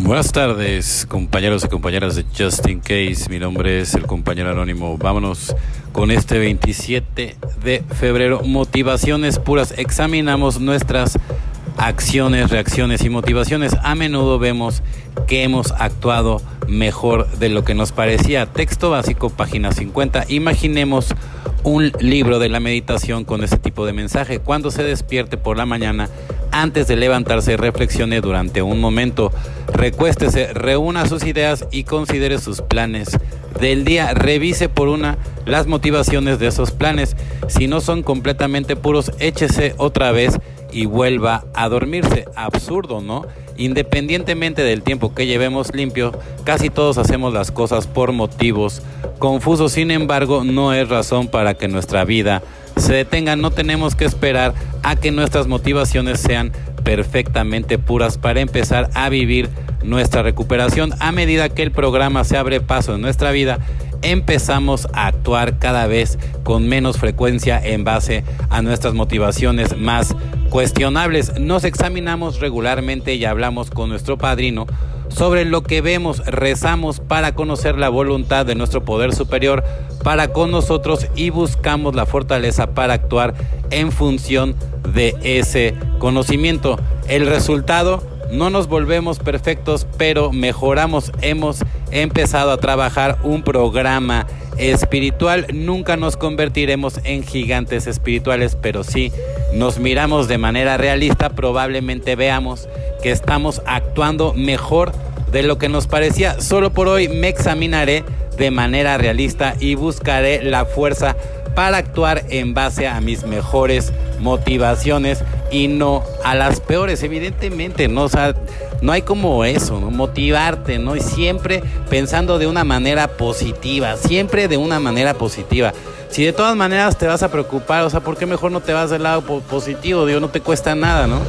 Buenas tardes, compañeros y compañeras de Just In Case. Mi nombre es el compañero anónimo. Vámonos con este 27 de febrero. Motivaciones puras. Examinamos nuestras acciones, reacciones y motivaciones. A menudo vemos que hemos actuado mejor de lo que nos parecía. Texto básico, página 50. Imaginemos un libro de la meditación con ese tipo de mensaje. Cuando se despierte por la mañana, antes de levantarse, reflexione durante un momento. Recuéstese, reúna sus ideas y considere sus planes del día. Revise por una las motivaciones de esos planes. Si no son completamente puros, échese otra vez y vuelva a dormirse. Absurdo, ¿no? Independientemente del tiempo que llevemos limpio, casi todos hacemos las cosas por motivos confusos. Sin embargo, no es razón para que nuestra vida se detenga. No tenemos que esperar a que nuestras motivaciones sean perfectamente puras para empezar a vivir nuestra recuperación. A medida que el programa se abre paso en nuestra vida, empezamos a actuar cada vez con menos frecuencia en base a nuestras motivaciones más cuestionables. Nos examinamos regularmente y hablamos con nuestro padrino sobre lo que vemos, rezamos para conocer la voluntad de nuestro poder superior para con nosotros y buscamos la fortaleza para actuar en función de ese conocimiento. El resultado, no nos volvemos perfectos, pero mejoramos. Hemos empezado a trabajar un programa espiritual. Nunca nos convertiremos en gigantes espirituales, pero sí nos miramos de manera realista, probablemente veamos que estamos actuando mejor de lo que nos parecía. Solo por hoy me examinaré de manera realista y buscaré la fuerza para actuar en base a mis mejores motivaciones y no a las peores, evidentemente, ¿no? O sea, no hay como eso, ¿no? Motivarte, ¿no? Y siempre pensando de una manera positiva, siempre de una manera positiva. Si de todas maneras te vas a preocupar, o sea, ¿por qué mejor no te vas del lado positivo? Digo, no te cuesta nada, ¿no?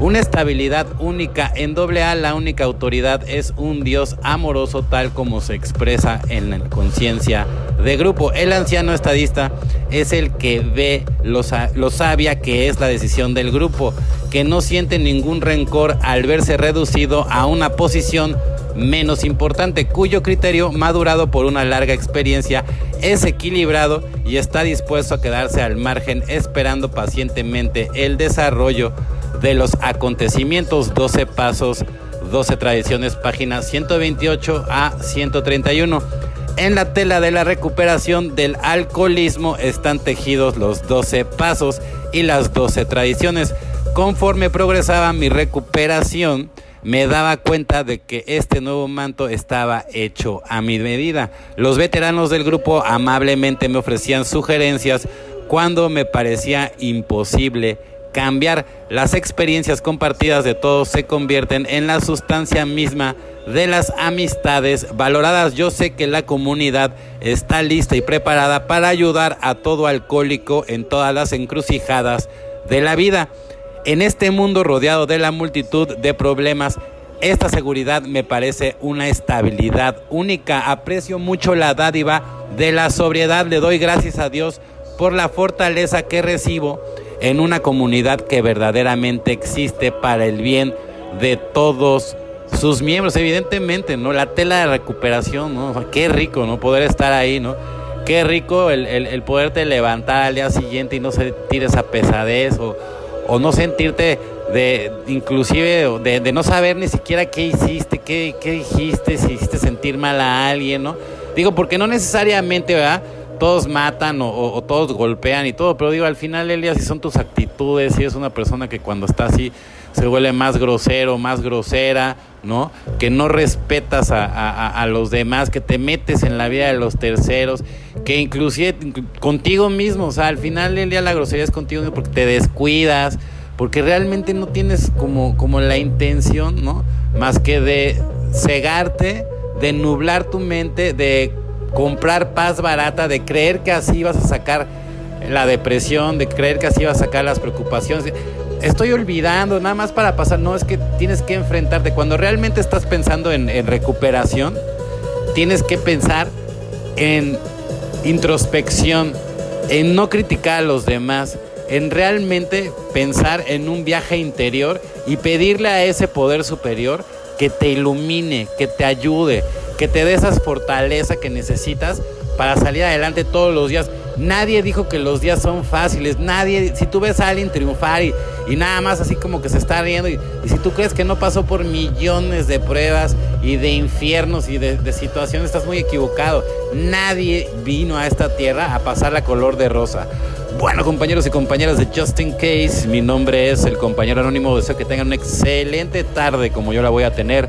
Una estabilidad única. En doble A la única autoridad es un Dios amoroso tal como se expresa en la conciencia de grupo. El anciano estadista es el que ve lo, lo sabia que es la decisión del grupo, que no siente ningún rencor al verse reducido a una posición menos importante, cuyo criterio, madurado por una larga experiencia, es equilibrado y está dispuesto a quedarse al margen esperando pacientemente el desarrollo de los acontecimientos, 12 pasos, 12 tradiciones, páginas 128 a 131. En la tela de la recuperación del alcoholismo están tejidos los 12 pasos y las 12 tradiciones. Conforme progresaba mi recuperación, me daba cuenta de que este nuevo manto estaba hecho a mi medida. Los veteranos del grupo amablemente me ofrecían sugerencias cuando me parecía imposible cambiar. Las experiencias compartidas de todos se convierten en la sustancia misma de las amistades valoradas. Yo sé que la comunidad está lista y preparada para ayudar a todo alcohólico en todas las encrucijadas de la vida. En este mundo rodeado de la multitud de problemas, esta seguridad me parece una estabilidad única. Aprecio mucho la dádiva de la sobriedad. Le doy gracias a Dios por la fortaleza que recibo en una comunidad que verdaderamente existe para el bien de todos sus miembros, evidentemente, ¿no? La tela de recuperación, ¿no? qué rico, ¿no? Poder estar ahí, ¿no? Qué rico el, el, poderte levantar al día siguiente y no sentir esa pesadez o, o no sentirte de, inclusive, de, de, no saber ni siquiera qué hiciste, qué, qué dijiste, si hiciste sentir mal a alguien, ¿no? Digo, porque no necesariamente, ¿verdad? Todos matan o, todos golpean y todo, pero digo, al final, Elia, si son tus actitudes, si es una persona que cuando está así se vuelve más grosero, más grosera, ¿no? Que no respetas a, los demás, que te metes en la vida de los terceros, que inclusive contigo mismo, o sea, al final del día la grosería es contigo mismo porque te descuidas, porque realmente no tienes como, como la intención, ¿no? Más que de cegarte, de nublar tu mente, de comprar paz barata, de creer que así vas a sacar la depresión, de creer que así vas a sacar las preocupaciones. Estoy olvidando, nada más para pasar, no es que tienes que enfrentarte. Cuando realmente estás pensando en, en recuperación, tienes que pensar en introspección, en no criticar a los demás, en realmente pensar en un viaje interior y pedirle a ese poder superior que te ilumine, que te ayude, que te dé esa fortaleza que necesitas para salir adelante todos los días. Nadie dijo que los días son fáciles. Nadie, si tú ves a alguien triunfar y, nada más así como que se está riendo, y, si tú crees que no pasó por millones de pruebas y de infiernos y de, de, situaciones, estás muy equivocado. Nadie vino a esta tierra a pasar la color de rosa. Bueno, compañeros y compañeras de Justin Case, mi nombre es el compañero anónimo. Deseo que tengan una excelente tarde como yo la voy a tener.